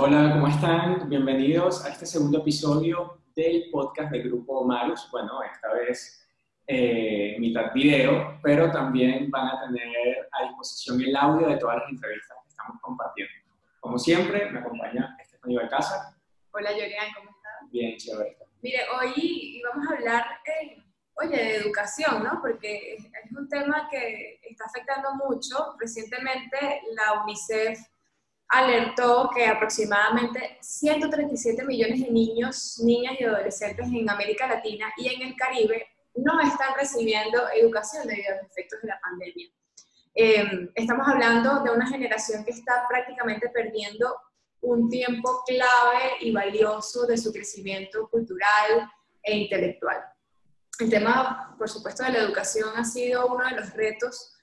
Hola, ¿cómo están? Bienvenidos a este segundo episodio del podcast del Grupo Marus. Bueno, esta vez eh, mitad video, pero también van a tener a disposición el audio de todas las entrevistas que estamos compartiendo. Como siempre, me acompaña Estefanía Casa. Hola, Yorian, ¿cómo estás? Bien, chévere. Mire, hoy vamos a hablar, eh, oye, de educación, ¿no? Porque es un tema que está afectando mucho. Recientemente la UNICEF alertó que aproximadamente 137 millones de niños, niñas y adolescentes en América Latina y en el Caribe no están recibiendo educación debido a los efectos de la pandemia. Eh, estamos hablando de una generación que está prácticamente perdiendo un tiempo clave y valioso de su crecimiento cultural e intelectual. El tema, por supuesto, de la educación ha sido uno de los retos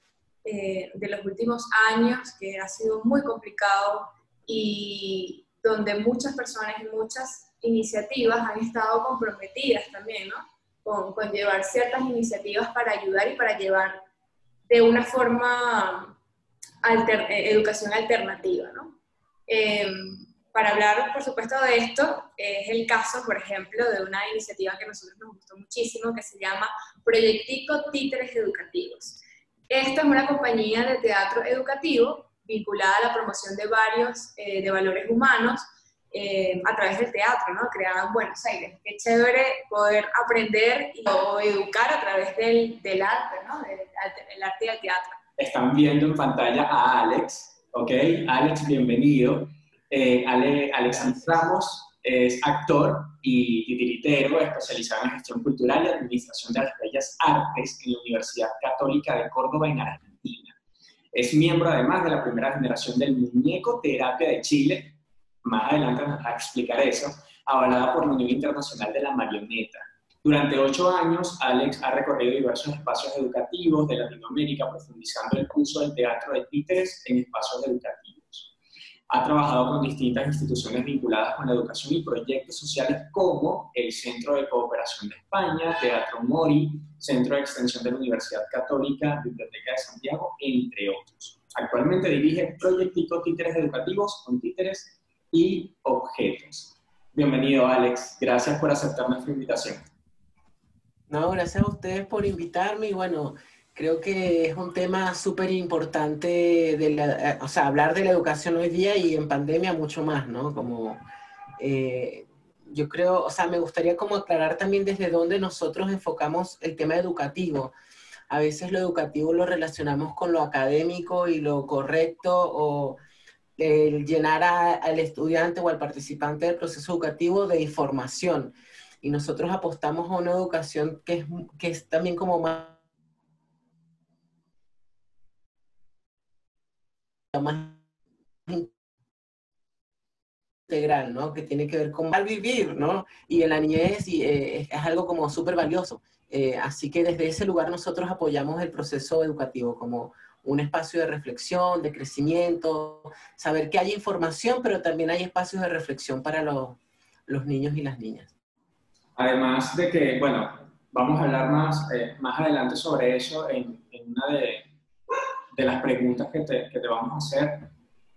eh, de los últimos años, que ha sido muy complicado y donde muchas personas y muchas iniciativas han estado comprometidas también, ¿no? Con, con llevar ciertas iniciativas para ayudar y para llevar de una forma eh, educación alternativa, ¿no? Em, para hablar, por supuesto, de esto, es el caso, por ejemplo, de una iniciativa que a nosotros nos gustó muchísimo, que se llama Proyectico Títeres Educativos. Esta es una compañía de teatro educativo vinculada a la promoción de varios, eh, de valores humanos eh, a través del teatro, ¿no? Creada en Buenos Aires. Qué chévere poder aprender y educar a través del, del arte, ¿no? el arte y el teatro. Están viendo en pantalla a Alex, ¿ok? Alex, bienvenido. Eh, Ale, Ramos es actor y titiritero especializado en gestión cultural y administración de las bellas artes en la Universidad Católica de Córdoba en Argentina. Es miembro además de la primera generación del Muñeco Terapia de Chile, más adelante nos va a explicar eso, avalada por la Unión Internacional de la Marioneta. Durante ocho años, Alex ha recorrido diversos espacios educativos de Latinoamérica, profundizando el uso del teatro de títeres en espacios educativos. Ha trabajado con distintas instituciones vinculadas con la educación y proyectos sociales como el Centro de Cooperación de España, Teatro Mori, Centro de Extensión de la Universidad Católica, Biblioteca de Santiago, entre otros. Actualmente dirige proyectos títeres educativos con títeres y objetos. Bienvenido, Alex. Gracias por aceptar nuestra invitación. No, gracias a ustedes por invitarme y bueno, Creo que es un tema súper importante, de o sea, hablar de la educación hoy día y en pandemia mucho más, ¿no? Como, eh, yo creo, o sea, me gustaría como aclarar también desde dónde nosotros enfocamos el tema educativo. A veces lo educativo lo relacionamos con lo académico y lo correcto o el llenar al estudiante o al participante del proceso educativo de información. Y nosotros apostamos a una educación que es, que es también como más más integral, ¿no? Que tiene que ver con mal vivir, ¿no? Y en la niñez eh, es algo como súper valioso. Eh, así que desde ese lugar nosotros apoyamos el proceso educativo como un espacio de reflexión, de crecimiento, saber que hay información, pero también hay espacios de reflexión para los, los niños y las niñas. Además de que, bueno, vamos a hablar más, eh, más adelante sobre eso en, en una de, de las preguntas que te, que te vamos a hacer.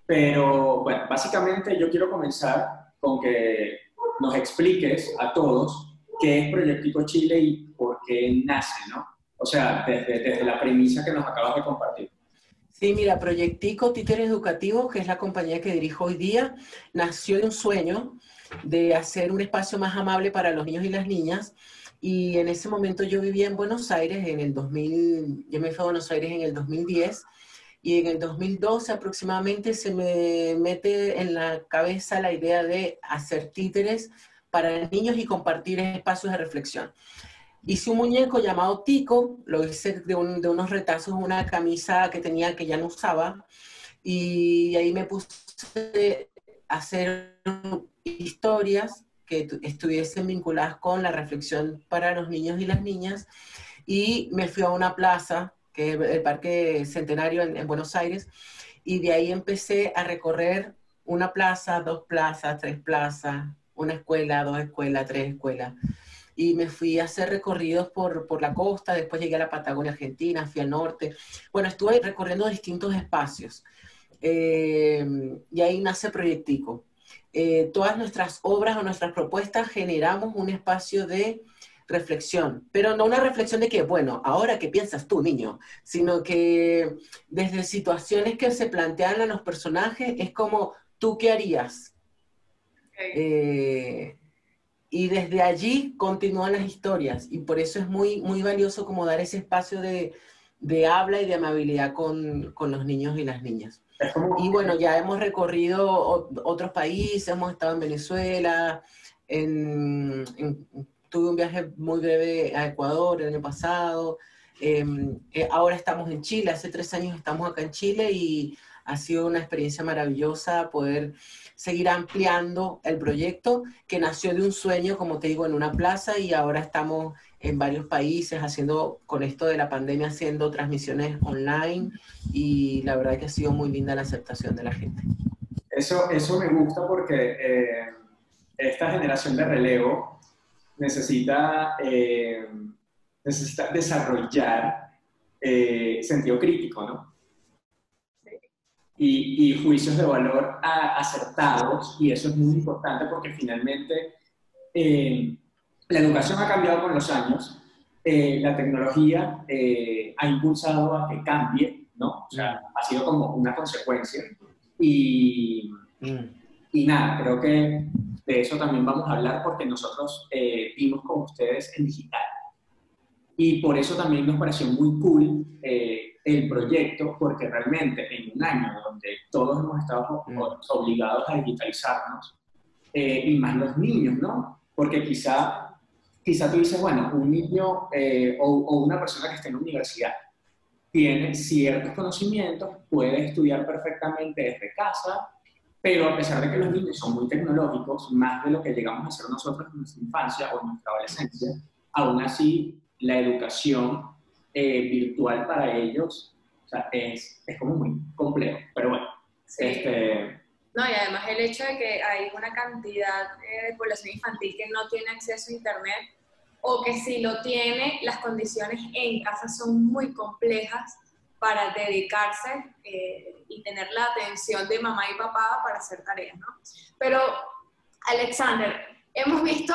Pero bueno, básicamente yo quiero comenzar con que nos expliques a todos qué es Proyectico Chile y por qué nace, ¿no? O sea, desde, desde la premisa que nos acabas de compartir. Sí, mira, Proyectico Títeres Educativos, que es la compañía que dirijo hoy día, nació de un sueño de hacer un espacio más amable para los niños y las niñas. Y en ese momento yo vivía en Buenos Aires en el 2000, yo me fui a Buenos Aires en el 2010 y en el 2012 aproximadamente se me mete en la cabeza la idea de hacer títeres para niños y compartir espacios de reflexión. Hice un muñeco llamado Tico, lo hice de, de unos retazos, una camisa que tenía que ya no usaba, y ahí me puse a hacer historias que estuviesen vinculadas con la reflexión para los niños y las niñas, y me fui a una plaza que es el Parque Centenario en, Buenos Aires, y de ahí empecé a recorrer una plaza, dos plazas, tres plazas, una escuela, dos escuelas, tres escuelas. Y me fui a hacer recorridos por, por la costa, después llegué a la Patagonia Argentina, fui al norte. Bueno, estuve recorriendo distintos espacios. Eh, y ahí nace Proyectico. Eh, todas nuestras obras o nuestras propuestas generamos un espacio de reflexión, pero no una reflexión de que, bueno, ahora qué piensas tú, niño, sino que desde situaciones que se plantean a los personajes es como, ¿tú qué harías? Eh, y desde allí continúan las historias y por eso es muy, muy valioso como dar ese espacio de, de habla y de amabilidad con, con, los niños y las niñas. Y bueno, ya hemos recorrido otros países, hemos estado en Venezuela, en, tuve un viaje muy breve a Ecuador el año pasado, em, eh, ahora estamos en Chile, hace tres años estamos acá en Chile y ha sido una experiencia maravillosa poder seguir ampliando el proyecto que nació de un sueño, como te digo, en una plaza y ahora estamos en varios países haciendo, con esto de la pandemia, haciendo transmisiones online y la verdad que ha sido muy linda la aceptación de la gente. Eso, eso me gusta porque eh, esta generación de relevo necesita, eh, necesita desarrollar eh, sentido crítico, ¿no? Y, juicios de valor acertados, y eso es muy importante porque finalmente eh, la educación ha cambiado con los años, eh, la tecnología eh, ha impulsado a que cambie, ¿no? O sea, ha sido como una consecuencia. Y, mm. y nada, creo que de eso también vamos a hablar porque nosotros vimos con ustedes en digital. Y por eso también nos pareció muy cool el proyecto, porque realmente en un año donde todos hemos estado mm. obligados a digitalizarnos, eh, y más los niños, ¿no? Porque quizá, quizá tú dices, bueno, un niño eh, o, o, una persona que esté en la universidad tiene ciertos conocimientos, puede estudiar perfectamente desde casa, pero a pesar de que los niños son muy tecnológicos, más de lo que llegamos a ser nosotros en nuestra infancia o en nuestra adolescencia, aún así la educación eh, virtual para ellos o sea, es, es, como muy complejo, pero bueno. Este... No, y además el hecho de que hay una cantidad eh, de población infantil que no tiene acceso a Internet o que si lo tiene, las condiciones en casa son muy complejas para dedicarse eh, y tener la atención de mamá y papá para hacer tareas, ¿no? Pero, Alexander, hemos visto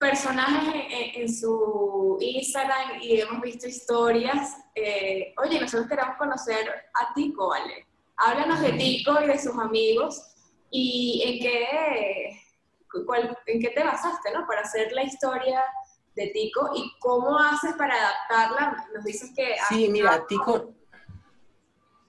personajes en, su Instagram y hemos visto historias. Eh, oye, nosotros queremos conocer a Tico, ¿vale? Háblanos de Tico y de sus amigos y en qué, en qué te basaste, ¿no? Para hacer la historia de Tico y cómo haces para adaptarla. Nos dices que... Sí, mira, Tico...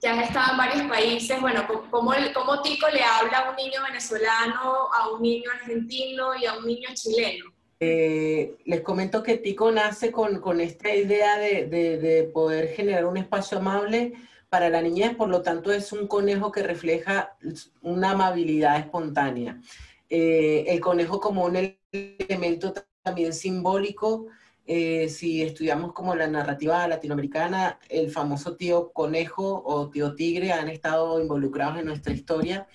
Que has estado en varios países, bueno, ¿cómo, ¿cómo Tico le habla a un niño venezolano, a un niño argentino y a un niño chileno? Eh, les comento que Tico nace con, con esta idea de, de, poder generar un espacio amable para la niñez, por lo tanto es un conejo que refleja una amabilidad espontánea. Eh, el conejo como un elemento también simbólico, eh, si estudiamos como la narrativa latinoamericana, el famoso tío conejo o tío tigre han estado involucrados en nuestra historia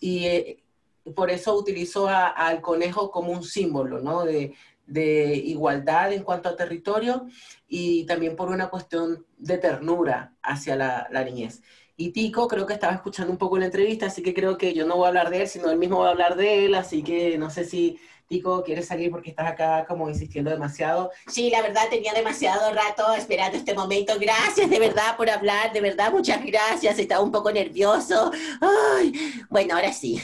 y por eso utilizo al conejo como un símbolo, ¿no? De, igualdad en cuanto a territorio y también por una cuestión de ternura hacia la, la, niñez. Y Tico creo que estaba escuchando un poco la entrevista, así que creo que yo no voy a hablar de él, sino él mismo va a hablar de él, así que no sé si Tico, ¿quieres salir porque estás acá como insistiendo demasiado? Sí, la verdad tenía demasiado rato esperando este momento. Gracias de verdad por hablar, de verdad muchas gracias. Estaba un poco nervioso. Ay, bueno, ahora sí.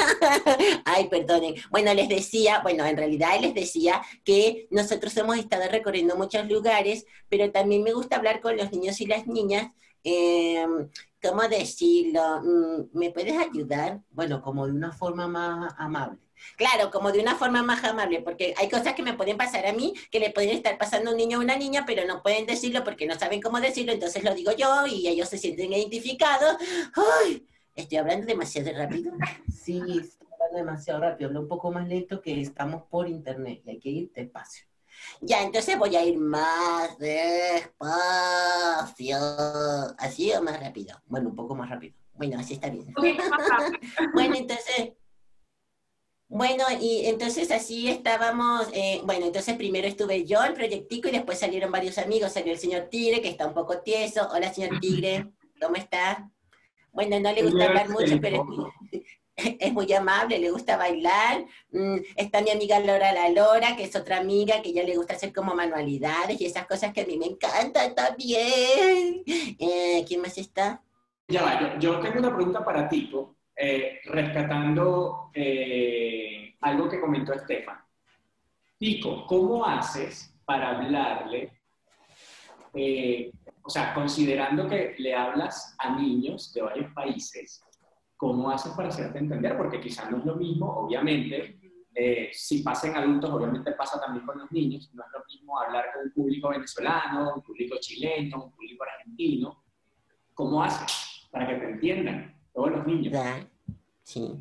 Ay, perdonen. Bueno, les decía, bueno, en realidad les decía que nosotros hemos estado recorriendo muchos lugares, pero también me gusta hablar con los niños y las niñas. Em, ¿Cómo decirlo? Mm, ¿Me puedes ayudar? Bueno, como de una forma más amable. Claro, como de una forma más amable, porque hay cosas que me pueden pasar a mí, que le pueden estar pasando a un niño o una niña, pero no pueden decirlo porque no saben cómo decirlo, entonces lo digo yo y ellos se sienten identificados. ¡Ay! ¿Estoy hablando demasiado rápido? Sí, estoy hablando demasiado rápido. Hablo un poco más lento que estamos por internet y hay que ir despacio. Ya, entonces voy a ir más despacio. ¿Así o más rápido? Bueno, un poco más rápido. Bueno, así está bien. bueno, entonces bueno, y entonces así estábamos, eh, bueno, entonces primero estuve yo, el proyectico, y después salieron varios amigos, salió el señor Tigre, que está un poco tieso. Hola, señor Tigre, ¿cómo está? Bueno, no le gusta hablar mucho, pero es muy amable, le gusta bailar. Mm, está mi amiga Laura La Lora, que es otra amiga que ya le gusta hacer como manualidades y esas cosas que a mí me encantan también. Eh, ¿Quién más está? Ya va, yo, tengo una pregunta para ti, eh, rescatando eh, algo que comentó Estefan. Pico, ¿cómo haces para hablarle? o sea, considerando que le hablas a niños de varios países, ¿cómo haces para hacerte entender? Porque quizás no es lo mismo, obviamente, eh, si pasa en adultos, obviamente pasa también con los niños, no es lo mismo hablar con un público venezolano, un público chileno, un público argentino. ¿Cómo haces para que te entiendan todos los niños? Sí.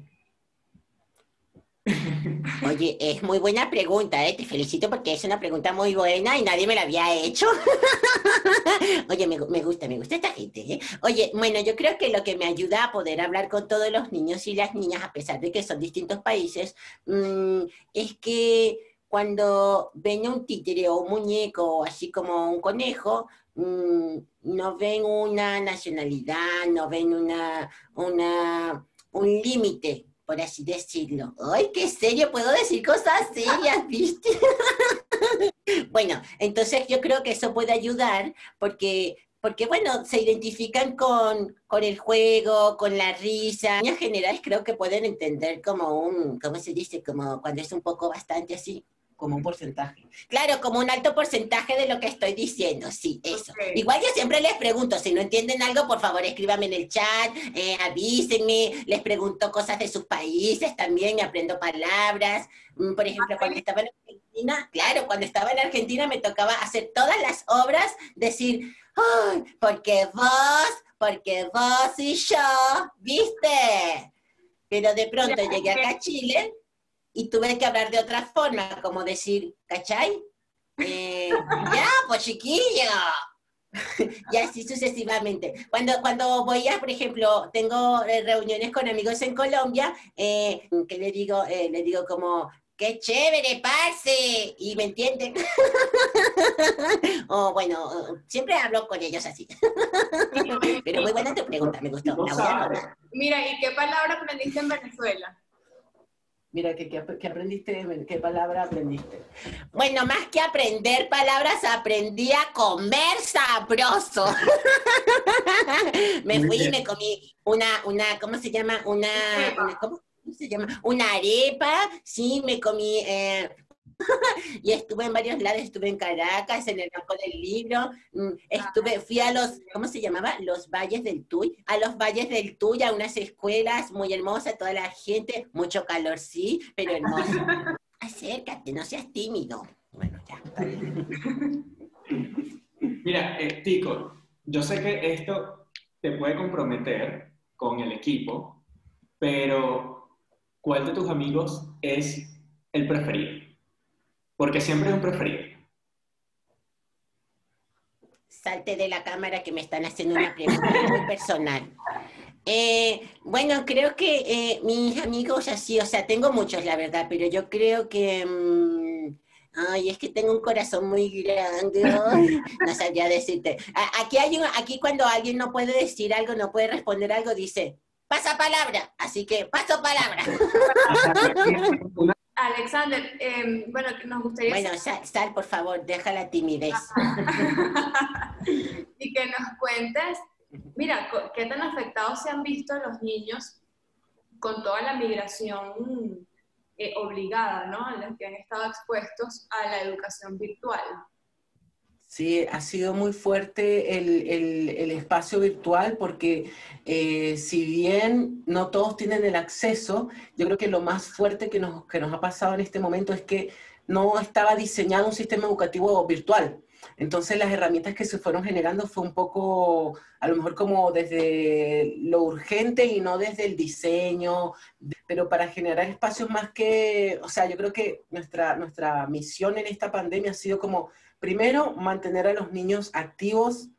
Oye, es muy buena pregunta, ¿eh? Te felicito porque es una pregunta muy buena y nadie me la había hecho. Oye, me, gusta, me gusta esta gente, ¿eh? Oye, bueno, yo creo que lo que me ayuda a poder hablar con todos los niños y las niñas, a pesar de que son distintos países, mm, es que cuando ven un títere o un muñeco, así como un conejo, mm, no ven una nacionalidad, no ven una, una, un límite por así decirlo. ¡Ay, qué serio! Puedo decir cosas serias, ¿viste? bueno, entonces yo creo que eso puede ayudar porque, porque bueno, se identifican con, con el juego, con la risa. En general creo que pueden entender como un, ¿cómo se dice? Como cuando es un poco bastante así como un porcentaje. Claro, como un alto porcentaje de lo que estoy diciendo, sí, eso. Igual yo siempre les pregunto, si no entienden algo, por favor escríbanme en el chat, eh, avísenme, les pregunto cosas de sus países también, aprendo palabras. Mm, por ejemplo, cuando estaba en Argentina, claro, cuando estaba en Argentina me tocaba hacer todas las obras, decir, ¡ay! Porque vos, porque vos y yo, ¿viste? Pero de pronto llegué acá a Chile y tuve que hablar de otra forma, como decir, ¿cachai? Eh, ya, pues chiquillo. y así sucesivamente. Cuando, cuando voy a, por ejemplo, tengo eh, reuniones con amigos en Colombia, eh, que le digo, le digo como, ¡qué chévere, parce! Y me entienden. o bueno, siempre hablo con ellos así. Pero muy buena tu pregunta, me gustó. Mira, ¿y qué palabra aprendiste en Venezuela? Mira, ¿qué, qué, aprendiste? ¿Qué palabra aprendiste? Bueno, más que aprender palabras, aprendí a comer sabroso. me fui y me comí una, una, ¿cómo se llama? Una, ¿cómo, se llama? Una arepa, sí, me comí eh, y estuve en varios lados, estuve en Caracas, en el Banco del Libro, mm, estuve, fui a los, ¿cómo se llamaba? Los Valles del Tuy, a los Valles del Tuy, a unas escuelas muy hermosas, toda la gente, mucho calor, sí, pero hermoso. Acércate, no seas tímido. Bueno, ya. Mira, eh, Tico, yo sé que esto te puede comprometer con el equipo, pero ¿cuál de tus amigos es el preferido? Porque siempre es un preferido. Salte de la cámara que me están haciendo una pregunta muy personal. Eh, bueno, creo que eh, mis amigos así, o sea, tengo muchos, la verdad, pero yo creo que... Mm, ay, es que tengo un corazón muy grande. no sabía decirte. Aquí, hay aquí cuando alguien no puede decir algo, no puede responder algo, dice, pasa palabra. Así que paso palabra. Alexander, em, bueno, nos gustaría... Bueno, sal, por favor, deja la timidez. y que nos cuentes, mira, qué tan afectados se han visto los niños con toda la migración eh, obligada, ¿no? En la que han estado expuestos a la educación virtual. Sí, ha sido muy fuerte el, espacio virtual porque eh, si bien no todos tienen el acceso, yo creo que lo más fuerte que nos, que nos ha pasado en este momento es que no estaba diseñado un sistema educativo virtual. Entonces las herramientas que se fueron generando fue un poco, a lo mejor como desde lo urgente y no desde el diseño, pero para generar espacios más que, o sea, yo creo que nuestra, nuestra misión en esta pandemia ha sido como Primero, mantener a los niños activos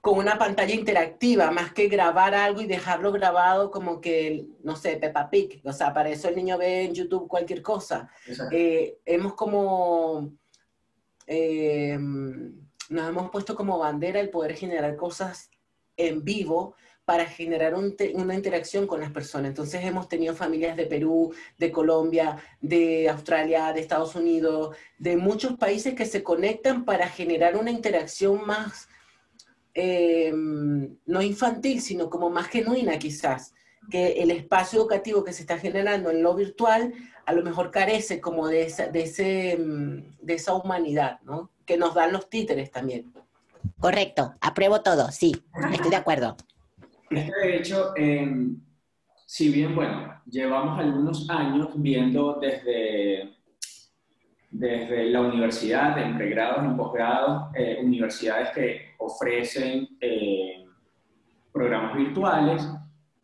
con una pantalla interactiva, más que grabar algo y dejarlo grabado como que, no sé, Peppa Pig. O sea, para eso el niño ve en YouTube cualquier cosa. Eh, hemos como... Eh, nos hemos puesto como bandera el poder generar cosas en vivo para generar una interacción con las personas. Entonces hemos tenido familias de Perú, de Colombia, de Australia, de Estados Unidos, de muchos países que se conectan para generar una interacción más, eh, no infantil, sino como más genuina quizás, que el espacio educativo que se está generando en lo virtual a lo mejor carece como de esa, de ese, de esa humanidad, ¿no? Que nos dan los títeres también. Correcto, apruebo todo, sí, estoy de acuerdo. De hecho, si bien, bueno, llevamos algunos años viendo desde, desde la universidad, en pregrados, en posgrados, eh, universidades que ofrecen eh, programas virtuales,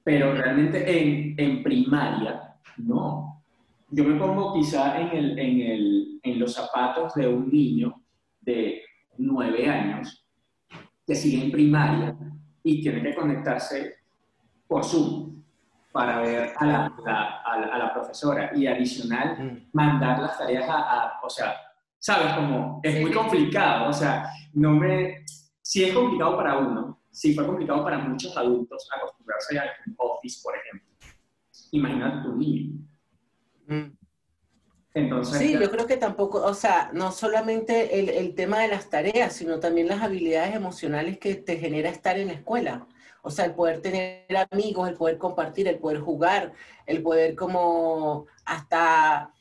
pero realmente en, en, primaria, no. Yo me pongo quizá en, el, en, el, en los zapatos de un niño de nueve años que sigue en primaria y tiene que conectarse por Zoom para ver a la, a la, profesora y adicional mm. mandar las tareas a, o sea, sabes, como es muy complicado, o sea, no me, si es complicado para uno, si fue complicado para muchos adultos acostumbrarse al office, por ejemplo, imagínate tu niño. Mm. Entonces, sí, yo creo que tampoco, o sea, no solamente el, el, tema de las tareas, sino también las habilidades emocionales que te genera estar en la escuela. O sea, el poder tener amigos, el poder compartir, el poder jugar, el poder como hasta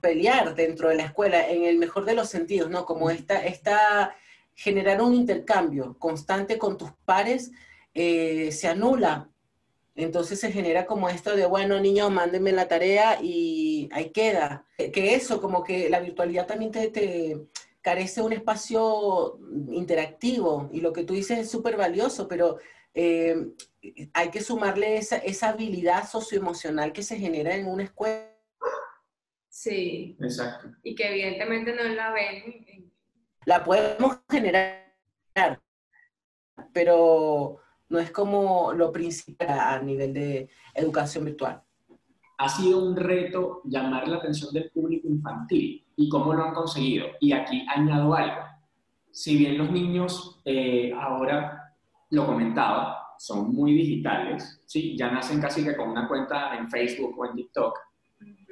pelear dentro de la escuela, en el mejor de los sentidos, ¿no? Como esta, esta generar un intercambio constante con tus pares eh, se anula entonces se genera como esto de, bueno, niños, mándenme la tarea y ahí queda. Que eso, como que la virtualidad también te, carece un espacio interactivo y lo que tú dices es súper valioso, pero eh, hay que sumarle esa, esa habilidad socioemocional que se genera en una escuela. Sí. Exacto. Y que evidentemente no la ven. La podemos generar, pero no es como lo principal a nivel de educación virtual. Ha sido un reto llamar la atención del público infantil y cómo lo han conseguido. Y aquí añado algo. Si bien los niños eh, ahora, lo comentaba, son muy digitales, ¿sí? ya nacen casi que con una cuenta en Facebook o en TikTok,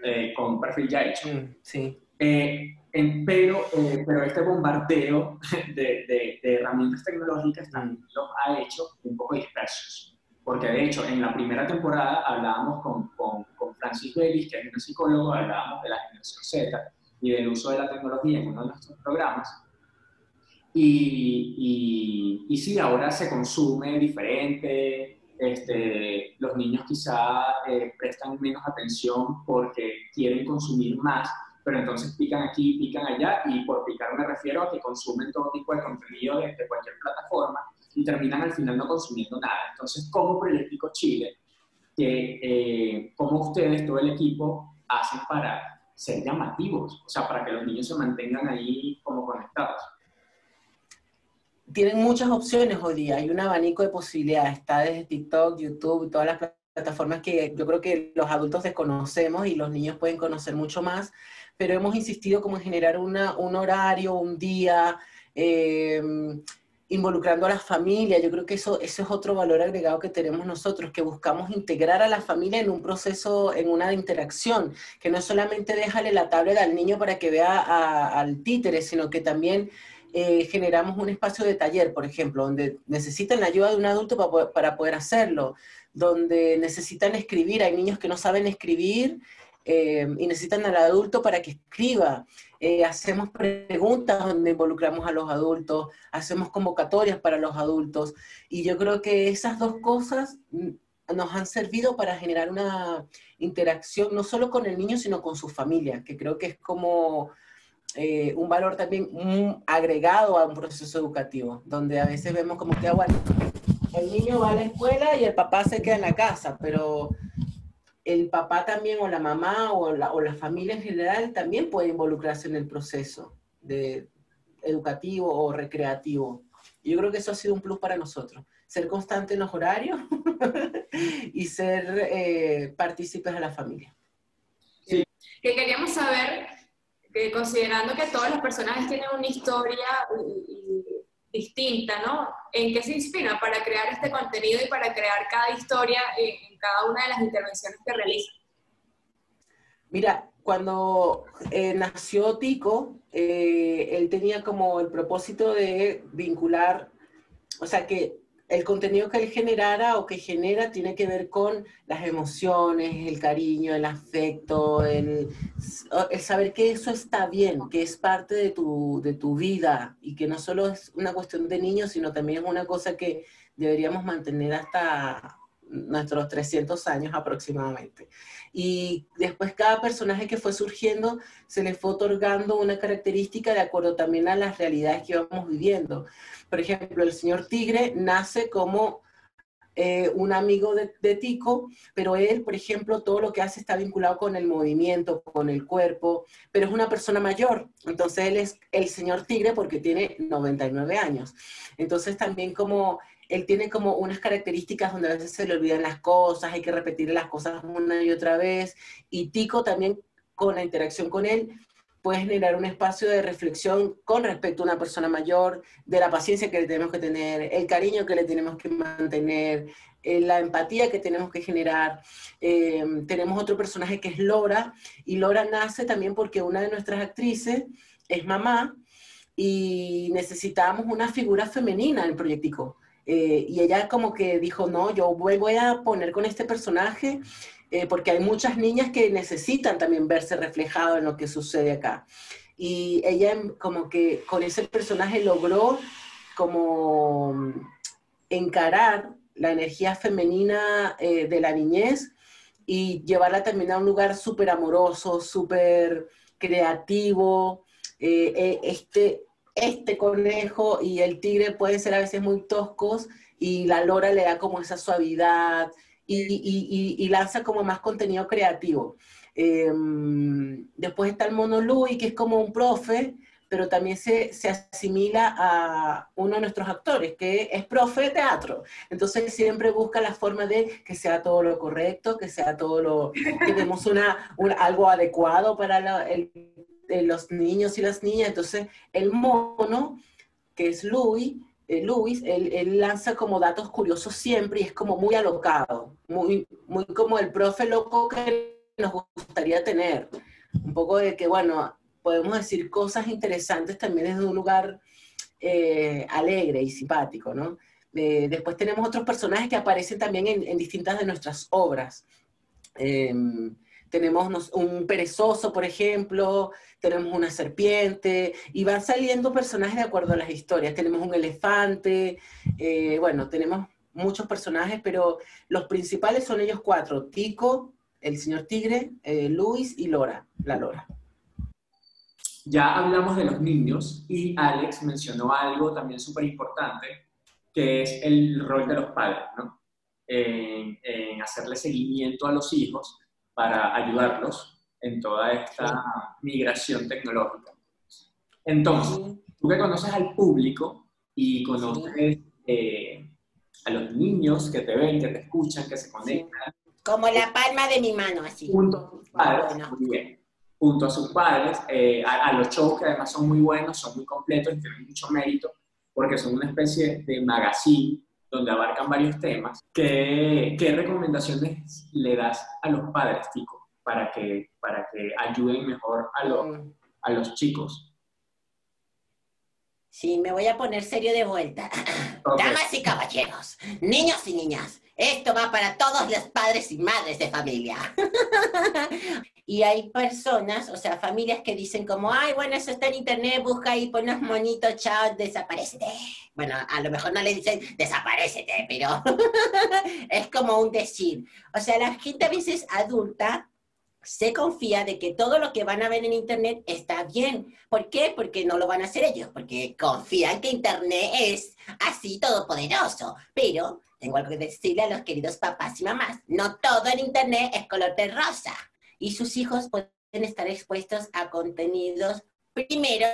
eh, con un perfil ya hecho. Mm, sí. Eh, pero, eh, pero este bombardeo de, de, herramientas tecnológicas también los ha hecho un poco dispersos. Porque de hecho, en la primera temporada hablábamos con, con, con Francis Bellis, que es una psicólogo, hablábamos de la generación Z y del uso de la tecnología en uno de nuestros programas. Y, y, y sí, ahora se consume diferente, este, los niños quizá eh, prestan menos atención porque quieren consumir más pero entonces pican aquí, pican allá, y por picar me refiero a que consumen todo tipo de contenido de, cualquier plataforma y terminan al final no consumiendo nada. Entonces, ¿cómo Proyectico Chile, que, eh, cómo ustedes, todo el equipo, hacen para ser llamativos? O sea, para que los niños se mantengan ahí como conectados. Tienen muchas opciones hoy día, hay un abanico de posibilidades, está desde TikTok, YouTube, todas las plataformas que yo creo que los adultos desconocemos y los niños pueden conocer mucho más pero hemos insistido como en generar una, un horario, un día, em, involucrando a la familia. Yo creo que eso, eso es otro valor agregado que tenemos nosotros, que buscamos integrar a la familia en un proceso, en una interacción, que no solamente déjale la tablet al niño para que vea al títere, sino que también eh, generamos un espacio de taller, por ejemplo, donde necesitan la ayuda de un adulto para para poder hacerlo, donde necesitan escribir, hay niños que no saben escribir eh, y necesitan al adulto para que escriba. Eh, hacemos preguntas donde involucramos a los adultos, hacemos convocatorias para los adultos y yo creo que esas dos cosas nos han servido para generar una interacción no solo con el niño, sino con su familia, que creo que es como eh, un valor también agregado a un proceso educativo, donde a veces vemos como que, ah, bueno, el niño va a la escuela y el papá se queda en la casa, pero el papá también o la mamá o la, o la familia en general también puede involucrarse en el proceso de educativo o recreativo. Yo creo que eso ha sido un plus para nosotros. Ser constante en los horarios y ser eh, partícipes de la familia. Sí. Que queríamos saber, que considerando que todas las personajes tienen una historia distinta, ¿no? ¿En qué se inspira para crear este contenido y para crear cada historia en, cada una de las intervenciones que realiza? Mira, cuando eh, nació Tico, eh, él tenía como el propósito de vincular, o sea, que el contenido que él generara o que genera tiene que ver con las emociones, el cariño, el afecto, el, saber que eso está bien, que es parte de tu, de tu vida y que no solo es una cuestión de niños, sino también es una cosa que deberíamos mantener hasta nuestros 300 años aproximadamente. Y después cada personaje que fue surgiendo se le fue otorgando una característica de acuerdo también a las realidades que íbamos viviendo. Por ejemplo, el señor Tigre nace como eh, un amigo de, de, Tico, pero él, por ejemplo, todo lo que hace está vinculado con el movimiento, con el cuerpo, pero es una persona mayor, entonces él es el señor Tigre porque tiene 99 años. Entonces también como él tiene como unas características donde a veces se le olvidan las cosas, hay que repetir las cosas una y otra vez, y Tico también con la interacción con él puede generar un espacio de reflexión con respecto a una persona mayor, de la paciencia que le tenemos que tener, el cariño que le tenemos que mantener, eh, la empatía que tenemos que generar. Eh, tenemos otro personaje que es Lora, y Lora nace también porque una de nuestras actrices es mamá, y necesitábamos una figura femenina en el proyectico. Eh, y ella como que dijo, no, yo voy, a poner con este personaje eh, porque hay muchas niñas que necesitan también verse reflejado en lo que sucede acá. Y ella como que con ese personaje logró como encarar la energía femenina eh, de la niñez y llevarla también a un lugar súper amoroso, súper creativo. este, este conejo y el tigre pueden ser a veces muy toscos y la lora le da como esa suavidad y, lanza como más contenido creativo. Em, después está el mono Louis, que es como un profe, pero también se, se, asimila a uno de nuestros actores, que es profe de teatro. Entonces siempre busca la forma de que sea todo lo correcto, que sea todo lo, tenemos una, algo adecuado para el los niños y las niñas. Entonces, el mono, que es Louis, eh, él, lanza como datos curiosos siempre y es como muy alocado, muy, muy como el profe loco que nos gustaría tener. Un poco de que, bueno, podemos decir cosas interesantes también desde un lugar eh, alegre y simpático, ¿no? Eh, después tenemos otros personajes que aparecen también en, en distintas de nuestras obras. Em, tenemos un perezoso, por ejemplo, tenemos una serpiente, y van saliendo personajes de acuerdo a las historias. Tenemos un elefante, eh, bueno, tenemos muchos personajes, pero los principales son ellos cuatro, Tico, el señor Tigre, eh, Luis y Lora, la Lora. Ya hablamos de los niños y Alex mencionó algo también súper importante, que es el rol de los padres, ¿no? en hacerle seguimiento a los hijos para ayudarlos en toda esta migración tecnológica. Entonces, tú que conoces al público y conoces eh, a los niños que te ven, que te escuchan, que se conectan. Como la palma de mi mano, así. Junto a sus padres, muy bien. Junto a sus padres, eh, a, los shows que además son muy buenos, son muy completos y tienen mucho mérito, porque son una especie de magazine donde abarcan varios temas. ¿Qué, qué recomendaciones le das a los padres, Tico, para que, para que ayuden mejor a, mm. a los chicos? Sí, me voy a poner serio de vuelta. Damas y caballeros, niños y niñas, esto va para todos los padres y madres de familia. y hay personas, o sea, familias que dicen como, ay, bueno, eso está en internet, busca ahí, pon unos monitos, chao, desaparecete. Bueno, a lo mejor no le dicen, desaparecete, pero es como un decir. O sea, la gente a veces adulta se confía de que todo lo que van a ver en Internet está bien. ¿Por qué? Porque no lo van a hacer ellos, porque confían que Internet es así todopoderoso. Pero tengo algo que decirle a los queridos papás y mamás. No todo en Internet es color de rosa. Y sus hijos pueden estar expuestos a contenidos, primero,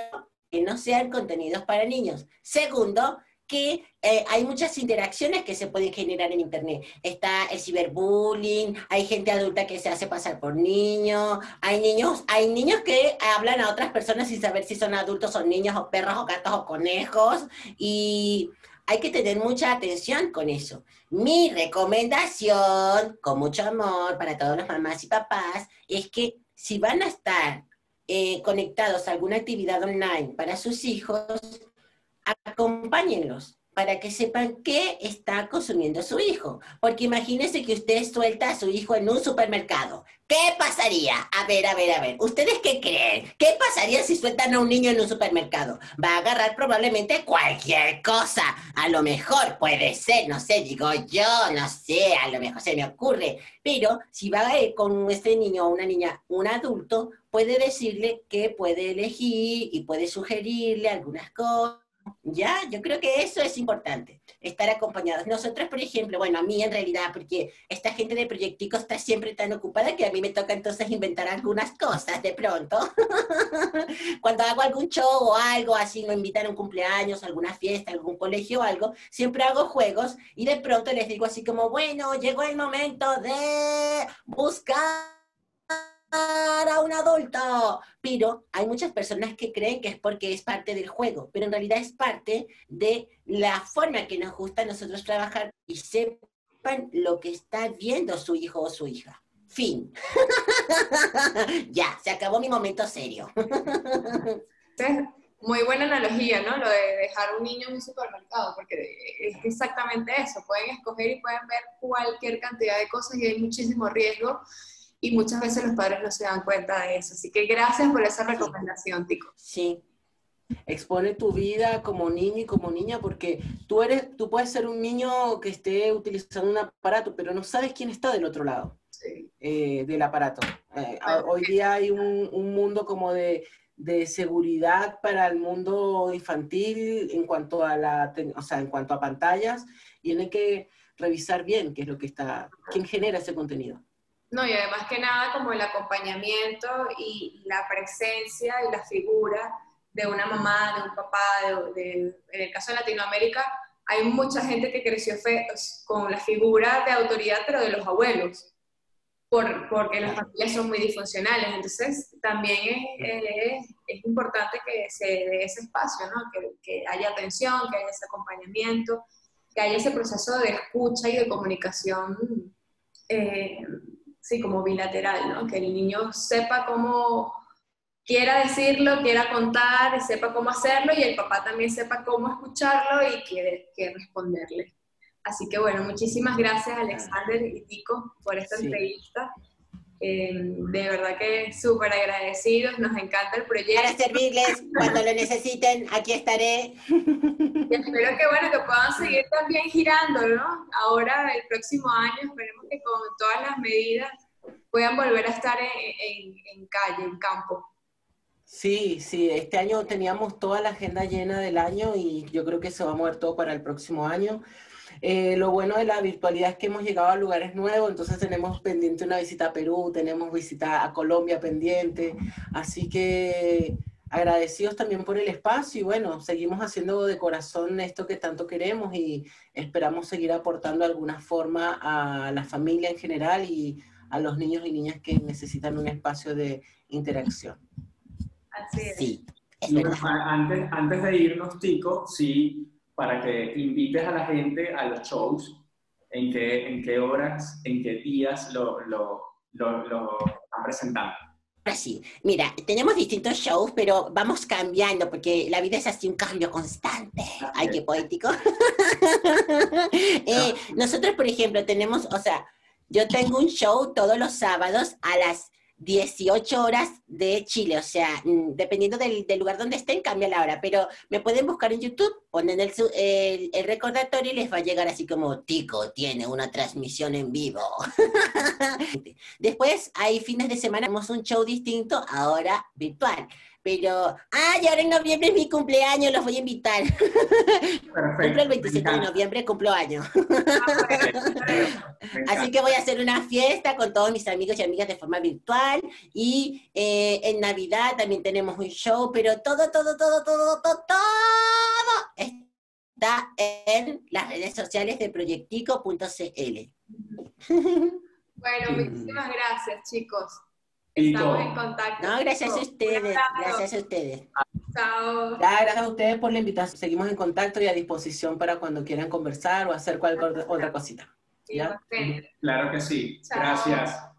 que no sean contenidos para niños. Segundo, que eh, hay muchas interacciones que se pueden generar en Internet. Está el ciberbullying, hay gente adulta que se hace pasar por niño, hay niños, hay niños que hablan a otras personas sin saber si son adultos o niños o perros o gatos o conejos y hay que tener mucha atención con eso. Mi recomendación, con mucho amor para todos los mamás y papás, es que si van a estar eh, conectados a alguna actividad online para sus hijos, acompáñenlos para que sepan qué está consumiendo su hijo. Porque imagínense que usted suelta a su hijo en un supermercado. ¿Qué pasaría? A ver, a ver, a ver. ¿Ustedes qué creen? ¿Qué pasaría si sueltan a un niño en un supermercado? Va a agarrar probablemente cualquier cosa. A lo mejor puede ser, no sé, digo yo, no sé, a lo mejor se me ocurre. Pero si va a ir con este niño o una niña, un adulto, puede decirle que puede elegir y puede sugerirle algunas cosas ya, yo creo que eso es importante, estar acompañados. Nosotros, por ejemplo, bueno, a mí en realidad, porque esta gente de Proyectico está siempre tan ocupada que a mí me toca entonces inventar algunas cosas de pronto. Cuando hago algún show o algo así, me invitan a un cumpleaños, alguna fiesta, algún colegio o algo, siempre hago juegos y de pronto les digo así como, bueno, llegó el momento de buscar a un adulto. Pero hay muchas personas que creen que es porque es parte del juego, pero en realidad es parte de la forma que nos gusta a nosotros trabajar y sepan lo que está viendo su hijo o su hija. Fin. ya, se acabó mi momento serio. Muy buena analogía, ¿no? Lo de dejar un niño en un supermercado, porque es exactamente eso. Pueden escoger y pueden ver cualquier cantidad de cosas y hay muchísimo riesgo y muchas veces los padres no se dan cuenta de eso. Así que gracias por esa recomendación, Tico. Sí. Expone tu vida como niño y como niña porque tú eres, tú puedes ser un niño que esté utilizando un aparato, pero no sabes quién está del otro lado eh, del aparato. Eh, hoy día hay un, un mundo como de, de, seguridad para el mundo infantil en cuanto a la, o sea, en cuanto a pantallas y hay que revisar bien qué es lo que está, quién genera ese contenido. No, y además que nada como el acompañamiento y la presencia y la figura de una mamá, de un papá, en el caso de Latinoamérica, hay mucha gente que creció con la figura de autoridad, pero de los abuelos, por, porque las familias son muy disfuncionales. Entonces, también es, es, importante que se dé ese espacio, ¿no? que, que, haya atención, que haya ese acompañamiento, que haya ese proceso de escucha y de comunicación. Eh, sí, como bilateral, ¿no? Que el niño sepa cómo quiera decirlo, quiera contar, sepa cómo hacerlo y el papá también sepa cómo escucharlo y quiere, responderle. Así que bueno, muchísimas gracias Alexander y Tico por esta entrevista. Eh, de verdad que súper agradecidos, nos encanta el proyecto. Para servirles cuando lo necesiten, aquí estaré. Y espero que bueno, que puedan seguir también girando, ¿no? Ahora, el próximo año, esperemos que con todas las medidas puedan volver a estar en, en calle, en campo. Sí, sí, este año teníamos toda la agenda llena del año y yo creo que se va a mover todo para el próximo año. Eh, lo bueno de la virtualidad es que hemos llegado a lugares nuevos, entonces tenemos pendiente una visita a Perú, tenemos visita a Colombia pendiente, así que agradecidos también por el espacio y bueno, seguimos haciendo de corazón esto que tanto queremos y esperamos seguir aportando alguna forma a la familia en general y a los niños y niñas que necesitan un espacio de interacción. Así es. Sí. antes, antes de irnos, Tico, sí, para que invites a la gente a los shows, en qué, en qué horas, en qué días lo, lo, lo, lo están presentando. Así, mira, tenemos distintos shows, pero vamos cambiando porque la vida es así un cambio constante. Ay, qué poético. eh, nosotros, por ejemplo, tenemos, o sea, yo tengo un show todos los sábados a las 18 horas de Chile, o sea, mm, dependiendo del, lugar donde estén, cambia la hora, pero me pueden buscar en YouTube, ponen el, el, recordatorio y les va a llegar así como, Tico tiene una transmisión en vivo. Después hay fines de semana, tenemos un show distinto, ahora virtual. Pero, ay, ahora en noviembre es mi cumpleaños, los voy a invitar. Cumplo el 27 de noviembre, cumplo año. Así que voy a hacer una fiesta con todos mis amigos y amigas de forma virtual. Y eh, en Navidad también tenemos un show, pero todo, todo, todo, todo, todo, todo está en las redes sociales de proyectico.cl. Bueno, muchísimas gracias, chicos. Estamos en contacto. No, gracias a ustedes, gracias a ustedes. Chao. Ya, gracias a ustedes por la invitación. Seguimos en contacto y a disposición para cuando quieran conversar o hacer cualquier otra cosita. Claro que sí. Chao. Gracias.